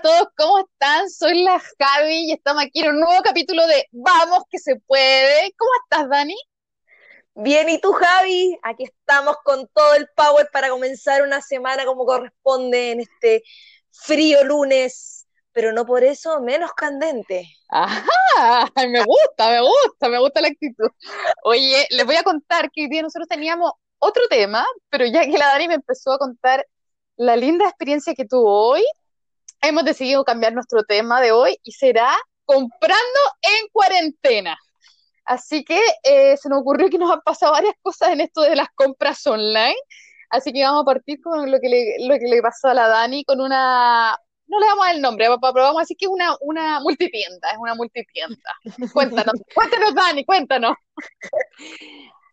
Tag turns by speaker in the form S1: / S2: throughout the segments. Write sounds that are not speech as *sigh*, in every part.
S1: a todos, ¿cómo están? Soy la Javi y estamos aquí en un nuevo capítulo de Vamos que se puede. ¿Cómo estás, Dani?
S2: Bien, ¿y tú, Javi? Aquí estamos con todo el power para comenzar una semana como corresponde en este frío lunes, pero no por eso menos candente.
S1: Ajá, me gusta, me gusta, me gusta la actitud. Oye, les voy a contar que hoy día nosotros teníamos otro tema, pero ya que la Dani me empezó a contar la linda experiencia que tuvo hoy, hemos decidido cambiar nuestro tema de hoy y será comprando en cuarentena. Así que eh, se nos ocurrió que nos han pasado varias cosas en esto de las compras online. Así que vamos a partir con lo que le, lo que le pasó a la Dani con una, no le damos el nombre, pero vamos a decir que es una, una multitienda, es una multitienda. Cuéntanos, *laughs* cuéntanos Dani, cuéntanos.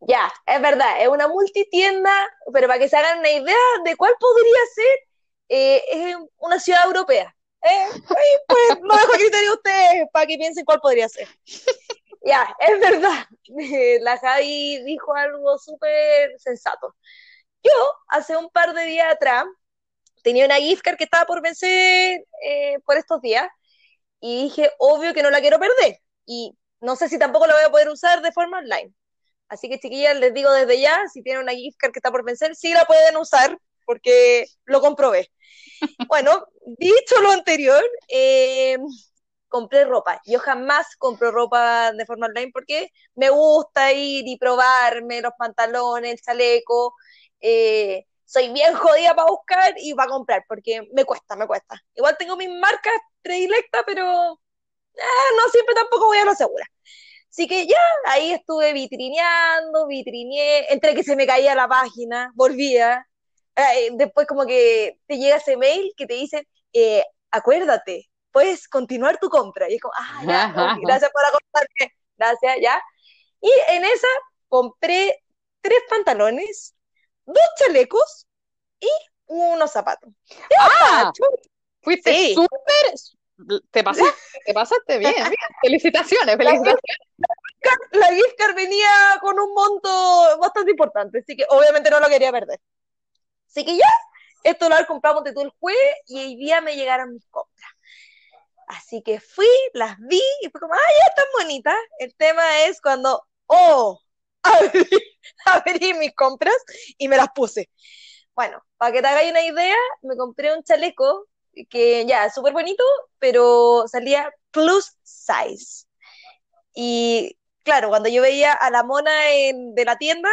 S2: Ya, es verdad, es una multitienda, pero para que se hagan una idea de cuál podría ser, eh, es una ciudad europea. Eh, pues lo dejo a criterio de ustedes para que piensen cuál podría ser. ya, es verdad. *laughs* La Javi dijo algo súper sensato. Yo, hace un par de días atrás, tenía una gift card que estaba por vencer eh, por estos días y dije, obvio que no la quiero perder. Y no sé si tampoco la voy a poder usar de forma online. Así que, chiquillas, les digo desde ya, si tienen una gift card que está por vencer, sí la pueden usar, porque lo comprobé. *laughs* Bueno, dicho lo anterior, eh, compré ropa. Yo jamás compro ropa de forma online porque me gusta ir y probarme los pantalones, el chaleco. Eh, soy bien jodida para buscar y para comprar porque me cuesta, me cuesta. Igual tengo mis marcas predilectas, pero eh, no siempre tampoco voy a lo segura. Así que ya, ahí estuve vitrineando, vitrineé, entre que se me caía la página, volvía. Eh, después como que te llega ese mail que te dice, eh, acuérdate, puedes continuar tu compra. Y es como, ah, ya, gracias por acordarme, gracias, ya. Y en esa compré tres pantalones, dos chalecos y unos zapatos.
S1: ¡Ah! Fuiste súper te pasaste, te pasaste bien, *laughs* Felicitaciones, felicitaciones.
S2: La gift card venía con un monto bastante importante, así que obviamente no lo quería perder. Así que ya, esto lo compramos de todo el jueves y hoy día me llegaron mis compras. Así que fui, las vi y fue como, ¡ay, ya están bonitas! El tema es cuando, ¡oh! *laughs* Abrí, abrí mis compras y me las puse. Bueno, para que te hagáis una idea, me compré un chaleco que ya, súper bonito, pero salía plus size. Y claro, cuando yo veía a la mona de la tienda,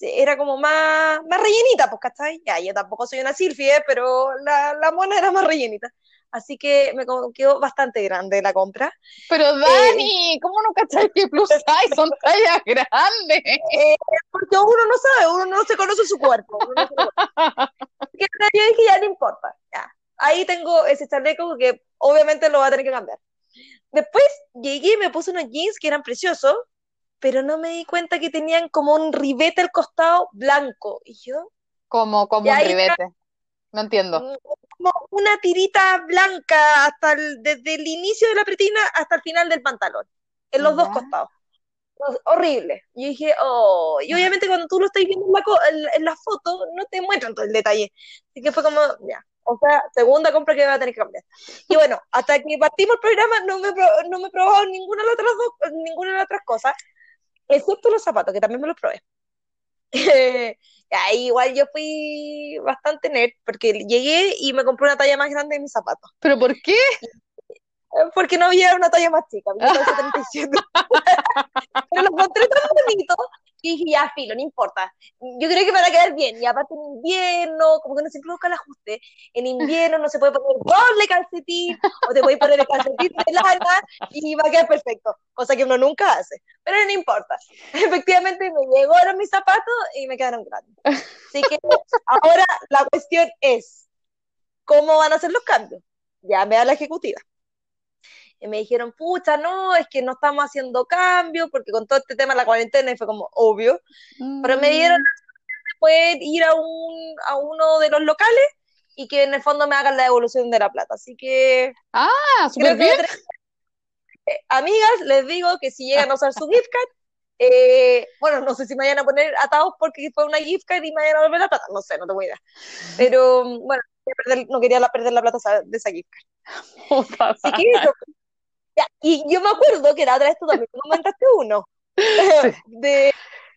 S2: era como más, más rellenita, pues, ¿cachai? Ya, yo tampoco soy una silfie, pero la, la mona era más rellenita. Así que me quedó bastante grande la compra.
S1: Pero eh, Dani, ¿cómo no cachai que plus *laughs* size son tallas grandes?
S2: Eh, porque uno no sabe, uno no se conoce su cuerpo. Uno yo dije, ya no importa, ya ahí tengo ese chaleco que obviamente lo va a tener que cambiar. Después llegué y me puse unos jeans que eran preciosos, pero no me di cuenta que tenían como un ribete al costado blanco. Y yo.
S1: Como, como un ribete. No entiendo.
S2: Como una tirita blanca hasta desde el inicio de la pretina hasta el final del pantalón, en los dos costados. Horrible. Y dije, oh, y obviamente cuando tú lo estás viendo en la, en la foto, no te muestran todo el detalle. Así que fue como, ya, o sea, segunda compra que va a tener que cambiar. Y bueno, hasta que partimos el programa no me, no me he probado ninguna de las otras, dos, ninguna de las otras cosas, excepto los zapatos, que también me los probé. *laughs* Ahí igual yo fui bastante nerd, porque llegué y me compré una talla más grande de mis zapatos.
S1: ¿Pero por qué? *laughs*
S2: Porque no había una talla más chica, *laughs* Pero los encontré tan bonitos y ya, filo, no importa. Yo creo que me a quedar bien. Y aparte en invierno, como que no siempre busca el ajuste. En invierno no se puede poner doble calcetín, o te puedes poner el calcetín de lana y va a quedar perfecto. Cosa que uno nunca hace. Pero no importa. *laughs* Efectivamente me llegaron mis zapatos y me quedaron grandes. Así que ahora la cuestión es, ¿cómo van a ser los cambios? Ya me la ejecutiva y me dijeron, pucha, no, es que no estamos haciendo cambios, porque con todo este tema de la cuarentena fue como obvio, pero me dieron mm. poder ir a, un, a uno de los locales y que en el fondo me hagan la devolución de la plata, así que...
S1: Ah, súper bien.
S2: Eh, amigas, les digo que si llegan a usar su gift card, eh, bueno, no sé si me vayan a poner atados porque fue una gift card y me vayan a devolver la plata, no sé, no tengo idea. Pero bueno, no quería perder la plata de esa gift card. *laughs* y yo me acuerdo que la otra vez tú también comentaste uno, *laughs* *laughs* de,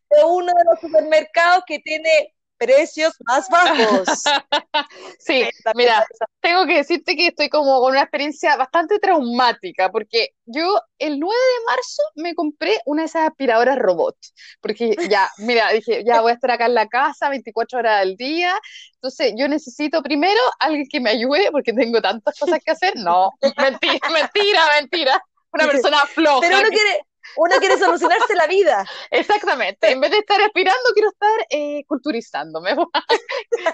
S2: de uno de los supermercados que tiene precios más bajos. *laughs*
S1: sí, mira, tengo que decirte que estoy como con una experiencia bastante traumática, porque yo el 9 de marzo me compré una de esas aspiradoras robot, porque ya, mira, dije, ya voy a estar acá en la casa 24 horas al día, entonces yo necesito primero alguien que me ayude, porque tengo tantas cosas que hacer. No, mentira, *laughs* mentira, mentira. Una persona floja.
S2: Pero uno quiere, uno quiere solucionarse la vida. *laughs*
S1: Exactamente. En vez de estar aspirando, quiero estar eh, culturizándome. *laughs*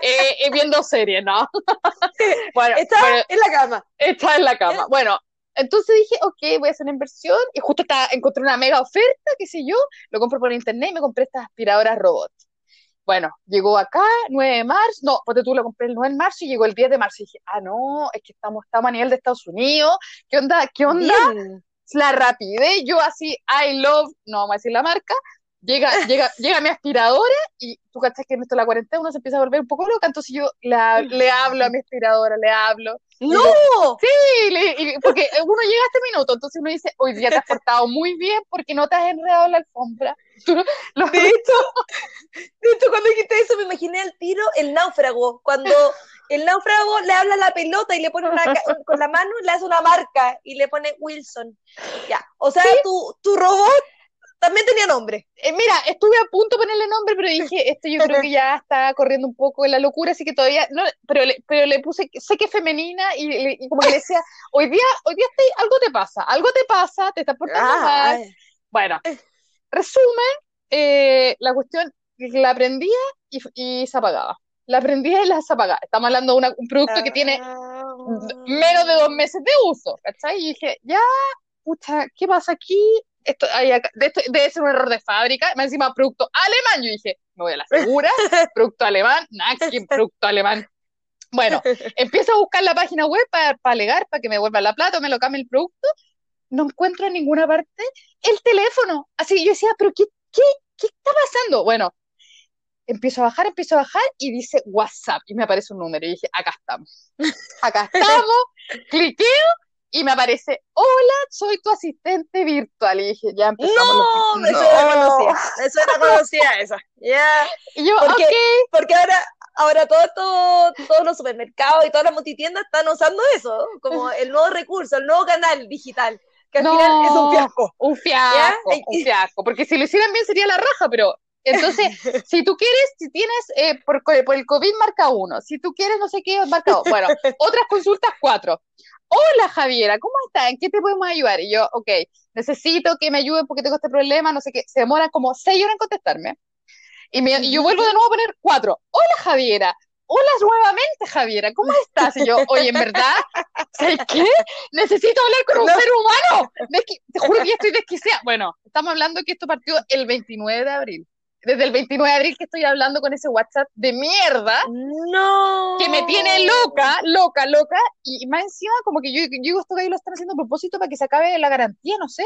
S1: Eh, viendo series, ¿no? *laughs*
S2: bueno, está en la cama.
S1: Está en la cama. Bueno, entonces dije, ok, voy a hacer una inversión. Y justo está, encontré una mega oferta, qué sé yo. Lo compro por internet y me compré estas aspiradoras robot. Bueno, llegó acá, 9 de marzo, no, porque tú lo compré el 9 de marzo y llegó el 10 de marzo. Y dije, ah, no, es que estamos, estamos a nivel de Estados Unidos. ¿Qué onda? ¿Qué onda? La rapidez, yo así, I love, no vamos a decir la marca, llega, llega, *laughs* llega mi aspiradora y tú cachas que en esto la cuarentena uno se empieza a volver un poco loca, entonces yo le hablo a mi aspiradora, le hablo.
S2: ¡No!
S1: sí, porque uno llega a este minuto, entonces uno dice, hoy día te has portado muy bien porque no te has enredado en la alfombra. *laughs*
S2: de, hecho, de hecho, cuando dijiste eso me imaginé al tiro el náufrago, cuando el náufrago le habla a la pelota y le pone una, con la mano, le hace una marca y le pone Wilson. Ya, o sea, tu, tu robot también tenía nombre.
S1: Eh, mira, estuve a punto de ponerle nombre, pero dije, esto yo creo que ya está corriendo un poco en la locura, así que todavía, no, pero le, pero le puse, sé que es femenina y, como le decía, hoy día, hoy día algo te pasa, algo te pasa, te estás portando ah, mal. Bueno, resumen, eh, la cuestión, la prendía y, y se apagaba la prendía y la apagaba. Estamos hablando de un producto que tiene ah. menos de dos meses de uso, ¿cachai? Y dije, ya, pucha, ¿qué pasa aquí? Esto, debe ser un error de fábrica, más encima producto alemán, yo dije, me voy a la segura, *laughs* producto alemán, nada, producto alemán? Bueno, *laughs* empiezo a buscar la página web para alegar, para que me vuelva la plata o me lo cambie el producto, no encuentro en ninguna parte el teléfono, así yo decía, pero ¿qué, qué, qué está pasando? Bueno, empiezo a bajar, empiezo a bajar y dice WhatsApp y me aparece un número y dije, acá estamos, *laughs* acá estamos, *laughs* cliqueo y me aparece, hola, soy tu asistente virtual. Y dije, ya empezamos.
S2: No, los... eso era conocía, eso era conocía esa. Ya. *laughs*
S1: Y yo,
S2: porque,
S1: ok.
S2: Porque ahora, ahora todo, todo, todos los supermercados y todas las multitiendas están usando eso, como el nuevo recurso, el nuevo canal digital. Que al final es un fiasco.
S1: Un fiasco, un fiasco. Porque si lo hicieran bien sería la raja, pero entonces, *laughs* si tú quieres, si tienes eh, por, por, el COVID, marca uno. Si tú quieres, no sé qué, marca dos. Bueno, *laughs* otras consultas, cuatro. Hola Javiera, ¿cómo estás? ¿En qué te podemos ayudar? Y yo, ok, necesito que me ayuden porque tengo este problema, no sé qué. Se demoran como seis horas en contestarme. Y, me, y yo vuelvo de nuevo a poner cuatro. Hola Javiera, hola nuevamente, Javiera, ¿cómo estás? Y yo, oye, en verdad, ¿sabes qué? Necesito hablar con un ser humano. te juro que ya estoy desquiciada. Bueno, estamos hablando que esto partió el 29 de abril desde el 29 de abril que estoy hablando con ese WhatsApp de mierda.
S2: No.
S1: Que me tiene loca, loca, loca. Y más encima, como que yo, yo digo, esto que lo están haciendo a propósito para que se acabe la garantía, no sé.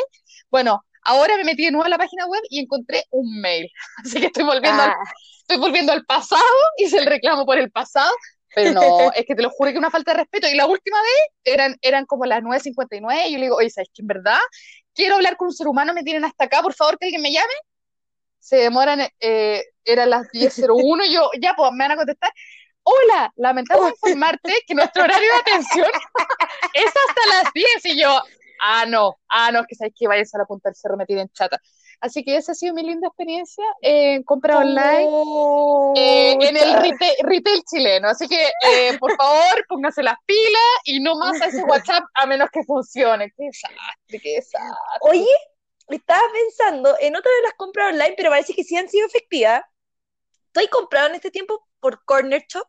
S1: Bueno, ahora me metí de nuevo a la página web y encontré un mail. *laughs* Así que estoy volviendo, al, ah. estoy volviendo al pasado, hice el reclamo por el pasado. Pero no, *laughs* es que te lo juro que una falta de respeto. Y la última vez eran, eran como las 9.59 y yo le digo, oye, ¿sabes que en verdad quiero hablar con un ser humano? Me tienen hasta acá, por favor, que alguien me llame se demoran, eh, eran las 10.01 y yo, ya, pues me van a contestar. Hola, lamentamos informarte que nuestro horario de atención *laughs* es hasta las 10 y yo, ah, no, ah, no, es que sabes que vayas a la punta del cerro, me tienen chata. Así que esa ha sido mi linda experiencia en compra online eh, en el retail, chileno. Así que, eh, por favor, póngase las pilas y no más a ese *laughs* WhatsApp a menos que funcione. Qué desastre, qué desastre.
S2: Oye, estaba pensando en otra de las compras online, pero parece que sí han sido efectivas. ¿Tú has comprado en este tiempo por Corner Shop?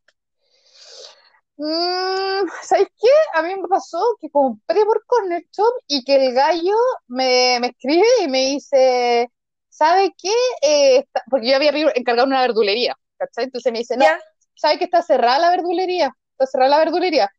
S1: Mm, ¿Sabes qué? A mí me pasó que compré por Corner Shop y que el gallo me, escribe y me dice, ¿sabe qué? Eh, porque yo había encargado una verdulería, ¿cachai? Entonces me dice, no, ¿sabe que está cerrada la verdulería? Está cerrada la verdulería.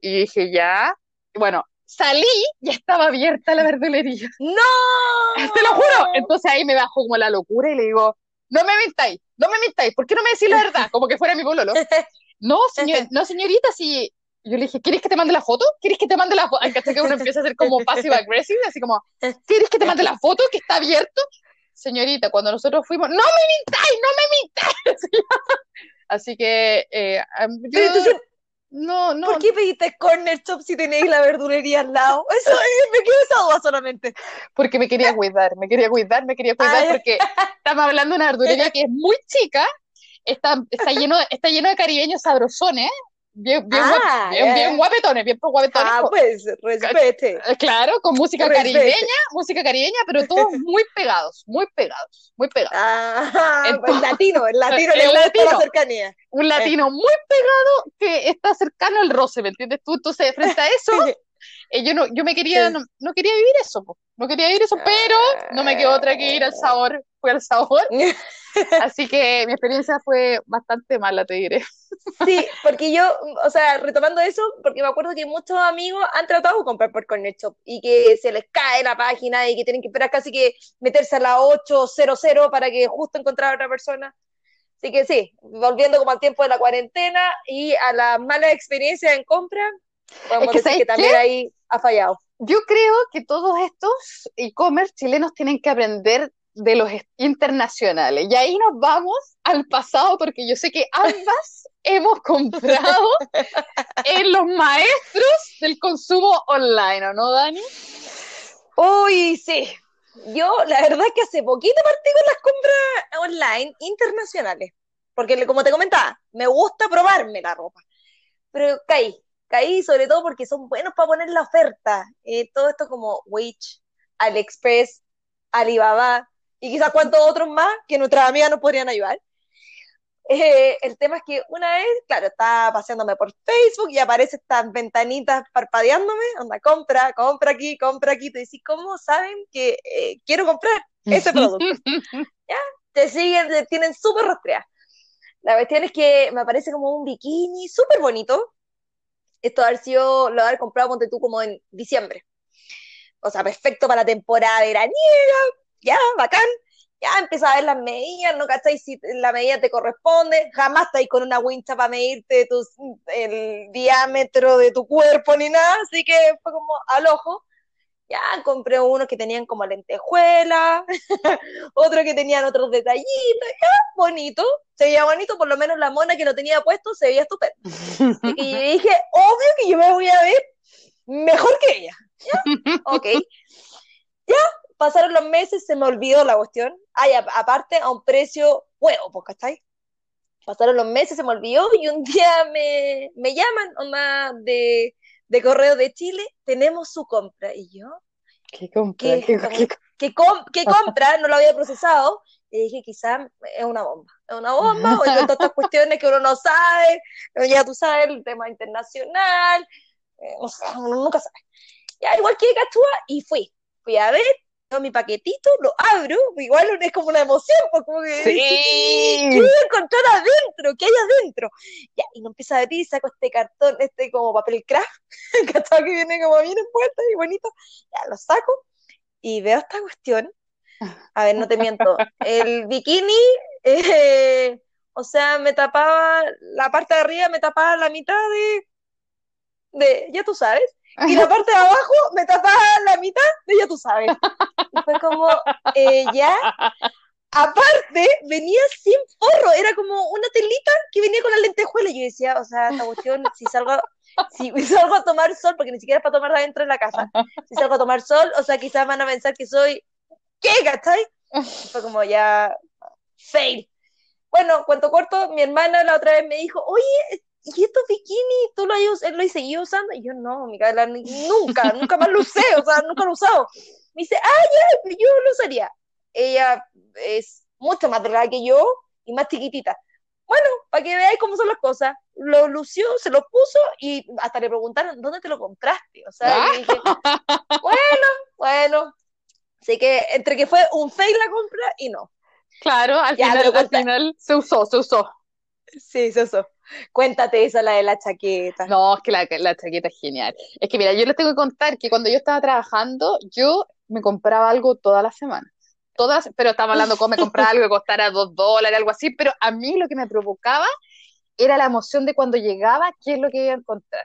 S1: Y dije, ya. bueno, salí y estaba abierta la verdulería.
S2: ¡No! *laughs*
S1: Te lo juro. Entonces ahí me bajo como la locura y le digo, no me mintáis, no me mintáis, ¿por qué no me decís la verdad? Como que fuera mi pololo. *laughs* no, señor, no señorita, si yo le dije, ¿quieres que te mande la foto? ¿Quieres que te mande la foto? que uno empieza a hacer como passive aggressive, así como, ¿quieres que te mande la foto que está abierto? Señorita, cuando nosotros fuimos, ¡no me mintáis! ¡No me mintáis! *laughs* así que, eh, yo, no, no.
S2: ¿Por qué pediste corner shop si tenéis la verdulería al lado? *laughs* Eso me quedó esa duda solamente.
S1: Porque me quería cuidar, me quería cuidar, me quería cuidar, porque estamos hablando de una verdulería que es muy chica, está, está, *laughs* lleno, está lleno de caribeños sabrosones, bien, bien, ah, bien, bien, guapetones, bien guapetones.
S2: Ah, pues, respete. *laughs*
S1: Eh, claro, con música caribeña, música caribeña, pero todos muy pegados, muy pegados, muy pegados.
S2: Ah, el, *laughs* pues, latino, el latino *laughs* le gusta latino, la cercanía.
S1: Un latino muy pegado que está cercano al roce, ¿me entiendes tú? Entonces, frente a eso, eh, yo no, yo me quería, no, no, quería vivir eso, no quería vivir eso, pero no me quedó otra que ir al sabor, fue al sabor. Así que mi experiencia fue bastante mala, te diré.
S2: Sí, porque yo, o sea, retomando eso, porque me acuerdo que muchos amigos han tratado de comprar por Corner Shop y que se les cae la página y que tienen que esperar casi que meterse a la 800 para que justo encontrar a otra persona. Así que sí, volviendo como al tiempo de la cuarentena y a la mala experiencia en compra, podemos decir que también ahí ha fallado.
S1: Yo creo que todos estos e-commerce chilenos tienen que aprender de los internacionales. Y ahí nos vamos al pasado porque yo sé que ambas hemos comprado en los maestros del consumo online, ¿o no, Dani?
S2: Uy, sí. Yo, la verdad es que hace poquito partí con las compras online internacionales. Porque, como te comentaba, me gusta probarme la ropa. Pero caí, caí sobre todo porque son buenos para poner la oferta. Eh, todo esto como Witch, AliExpress, Alibaba, y quizás cuantos otros más que nuestras amigas nos podrían ayudar. Eh, el tema es que una vez, claro, estaba paseándome por Facebook y aparece estas ventanitas parpadeándome, onda, compra, compra aquí, compra aquí, te decís, ¿cómo saben que eh, quiero comprar ese producto? *laughs* ¿Ya? Te siguen, te tienen súper rastreadas. La cuestión es que me aparece como un bikini súper bonito. Esto haber sido, lo haber comprado, ponte tú, como en diciembre. O sea, perfecto para la temporada veraniega, ya, bacán, ya empieza a ver las medidas, no cacháis si la medida te corresponde, jamás estáis con una wincha para medirte el diámetro de tu cuerpo ni nada, así que fue como al ojo. Ya compré unos que tenían como lentejuelas, *laughs* otros que tenían otros detallitos, ya, bonito, se veía bonito, por lo menos la mona que lo tenía puesto se veía estupendo. Y dije, obvio que yo me voy a ver mejor que ella. ¿Ya? Ok. Ya, pasaron los meses, se me olvidó la cuestión. Ay, aparte, a un precio huevo, pues, ¿cachai? Pasaron los meses, se me olvidó, y un día me, me llaman, onda, de, de Correo de Chile, tenemos su compra. Y yo,
S1: ¿qué compra?
S2: ¿Qué, compra? No lo había procesado. Y dije, quizás es una bomba. Es una bomba, *laughs* o todas estas cuestiones que uno no sabe, ya tú sabes, el tema internacional, eh, uno nunca sabe. Ya, igual que Cachúa, y fui. Fui a ver, mi paquetito, lo abro, igual es como una emoción, pues, como que
S1: sí.
S2: ¿qué voy a encontrar adentro? ¿Qué hay adentro? Ya, y no empieza a abrir y saco este cartón, este como papel craft, *laughs* que viene como bien envuelto y bonito, ya lo saco y veo esta cuestión. A ver, no te miento. El bikini, eh, o sea, me tapaba la parte de arriba, me tapaba la mitad de, de ya tú sabes y la *laughs* parte de abajo me tapaba la mitad de ya tú sabes. Y fue como, ya. Aparte, venía sin forro, era como una telita que venía con la lentejuela. Y yo decía, o sea, esta cuestión, si salgo, si *laughs* salgo a tomar sol, porque ni siquiera es para tomar adentro de la casa, si salgo a tomar sol, o sea, quizás van a pensar que soy, ¿qué, cachai? fue como ya, fail. Bueno, cuento corto, mi hermana la otra vez me dijo, oye, ¿y estos bikinis tú lo, lo seguido usando? Y yo, no, Micaela, nunca, *laughs* nunca más lo usé, o sea, nunca lo he usado. Me dice, ah, ya, yo lo usaría. Ella es mucho más delgada que yo y más chiquitita. Bueno, para que veáis cómo son las cosas, lo lució, se lo puso y hasta le preguntaron, ¿dónde te lo compraste? O sea, dije, *laughs* bueno, bueno. Así que entre que fue un fail la compra y no.
S1: Claro, al, final, al final se usó, se usó.
S2: Sí, usó. Cuéntate esa, la de la chaqueta.
S1: No, es que la, la, chaqueta es genial. Es que mira, yo les tengo que contar que cuando yo estaba trabajando, yo me compraba algo todas las semanas. Todas, pero estaba hablando como me compraba algo que costara dos dólares, algo así, pero a mí lo que me provocaba era la emoción de cuando llegaba, qué es lo que iba a encontrar.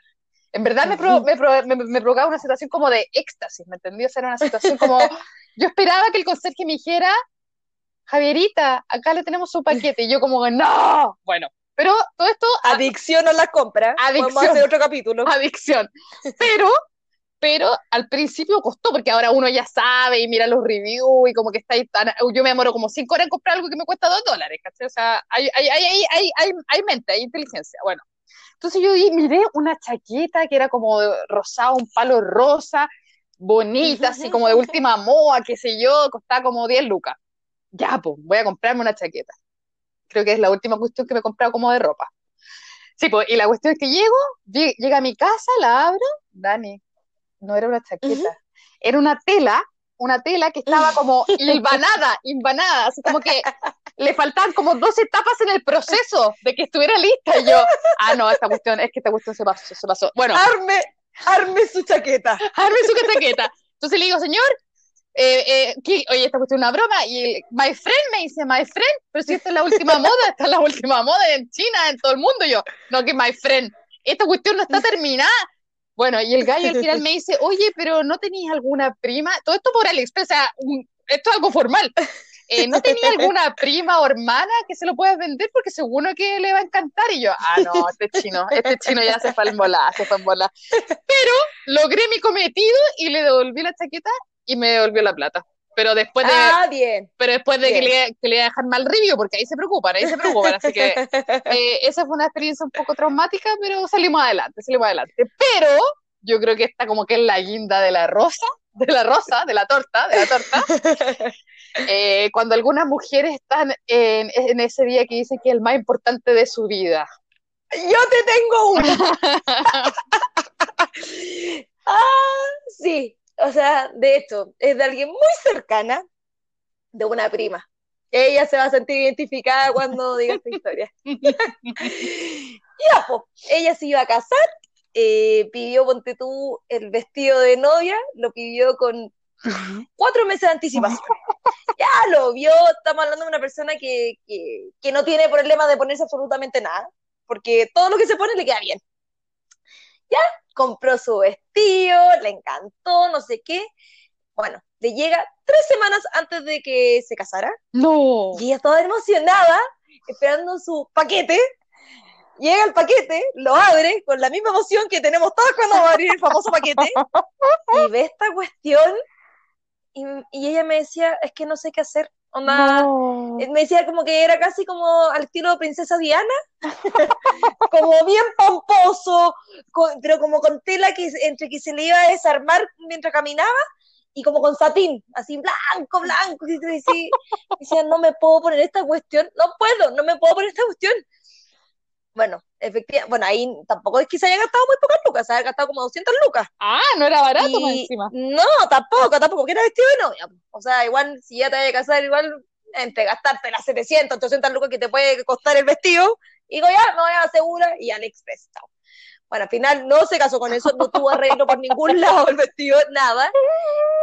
S1: En verdad me, pro, me, pro, me, me, provocaba una situación como de éxtasis, ¿me entendí? O sea, era una situación como, *laughs* yo esperaba que el conserje me dijera, Javierita, acá le tenemos su paquete, y yo como, no, bueno, pero todo esto...
S2: Adicción a la compra. Adicción. Vamos a hacer otro capítulo.
S1: Adicción. *laughs* Pero pero al principio costó, porque ahora uno ya sabe y mira los reviews y como que está ahí tan, yo me demoro como cinco horas en comprar algo que me cuesta dos dólares, ¿cachai? O sea, hay, hay, hay, hay, hay, hay mente, hay inteligencia, bueno. Entonces yo miré una chaqueta que era como rosado, un palo rosa, bonita, así como de última moda, qué sé yo, costaba como 10 lucas. Ya, pues, voy a comprarme una chaqueta. Creo que es la última cuestión que me he comprado como de ropa. Sí, pues, y la cuestión es que llego, llega a mi casa, la abro, Dani, no era una chaqueta, era una tela, una tela que estaba como *laughs* hilvanada, hilvanada, así como que le faltaban como dos etapas en el proceso de que estuviera lista. Y yo, ah, no, esta cuestión, es que esta cuestión se pasó, se pasó. Bueno.
S2: Arme, arme su chaqueta.
S1: Arme su chaqueta. Entonces le digo, señor, eh, eh, oye, esta cuestión es una broma, y el, my friend me dice, my friend, pero si esta es la última *laughs* moda, esta es la última moda en China, en todo el mundo, yo, no, que my friend, esta cuestión no está terminada, bueno, y el gallo al final me dice, oye, pero ¿no tenías alguna prima? Todo esto por AliExpress, o sea, esto es algo formal. Eh, ¿No tenía alguna prima o hermana que se lo puedas vender? Porque seguro que le va a encantar. Y yo, ah, no, este chino, este chino ya se fue en bola, se fue en bola. Pero logré mi cometido y le devolví la chaqueta y me devolvió la plata. Pero después de
S2: ah, bien.
S1: pero después de que le, que le iba a dejar mal review porque ahí se preocupan ahí se preocupan. Así que *laughs* eh, esa fue una experiencia un poco traumática pero salimos adelante salimos adelante. Pero yo creo que esta como que es la guinda de la rosa de la rosa de la torta de la torta. *laughs* Eh, cuando algunas mujeres están en, en ese día que dicen que es el más importante de su vida.
S2: Yo te tengo una *laughs* ah sí o sea, de hecho, es de alguien muy cercana, de una prima. Ella se va a sentir identificada cuando diga esta historia. *laughs* ya, pues, ella se iba a casar, eh, pidió, ponte tú, el vestido de novia, lo pidió con cuatro meses de anticipación. Ya lo vio, estamos hablando de una persona que, que, que no tiene problema de ponerse absolutamente nada, porque todo lo que se pone le queda bien. Ya, compró su vestido, le encantó, no sé qué. Bueno, le llega tres semanas antes de que se casara.
S1: No.
S2: Y ella estaba emocionada, esperando su paquete. Llega el paquete, lo abre con la misma emoción que tenemos todos cuando va a abrir el famoso paquete. *laughs* Y ve esta cuestión. Y, y ella me decía, es que no sé qué hacer. Onda, eh, me decía como que era casi como al estilo de Princesa Diana, *laughs* como bien pomposo, pero como con tela que entre que se le iba a desarmar mientras caminaba y como con satín, así blanco, blanco, y decía, no me puedo poner esta cuestión, no puedo, no me puedo poner esta cuestión. Bueno, efectivamente, bueno, ahí tampoco es que se haya gastado muy pocas lucas, se haya gastado como 200 lucas.
S1: Ah, no era barato encima.
S2: No, tampoco, tampoco, que era vestido de novia. O sea, igual, si ya te vas a casar, igual, entre gastarte las 700, 800 lucas que te puede costar el vestido, digo, ya, me voy a segura y AliExpress, chao. Bueno, al final no se casó con eso, no tuvo arreglo por ningún *laughs* lado el vestido, nada.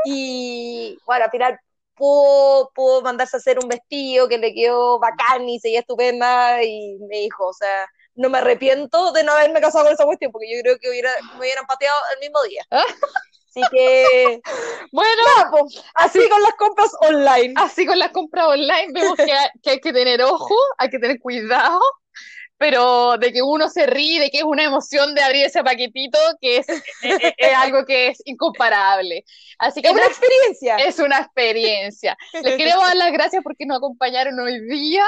S2: Y bueno, al final pudo, pudo mandarse a hacer un vestido que le quedó bacán y seguía estupenda y me dijo, o sea, no me arrepiento de no haberme casado con esa cuestión, porque yo creo que hubiera, me hubieran pateado el mismo día. ¿Ah? Así que, *laughs*
S1: bueno,
S2: pues, así, con las compras online.
S1: Así con las compras online vemos que que hay que tener ojo, hay que tener cuidado, pero de que uno se ríe, de que es una emoción de abrir ese paquetito, que es, es, algo que es incomparable. Así que
S2: es una experiencia.
S1: Es una experiencia. Les queremos *laughs* dar las gracias porque nos acompañaron hoy día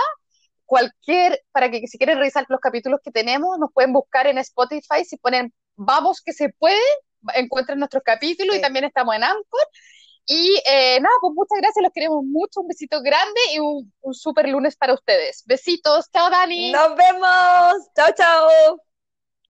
S1: cualquier, para que si quieren revisar los capítulos que tenemos, nos pueden buscar en Spotify, si ponen vamos que se puede, encuentren nuestros capítulos y también estamos en Anchor. Y eh, nada, pues muchas gracias, los queremos mucho, un besito grande y un, un super lunes para ustedes. Besitos, chao Dani.
S2: Nos vemos, chao, chao.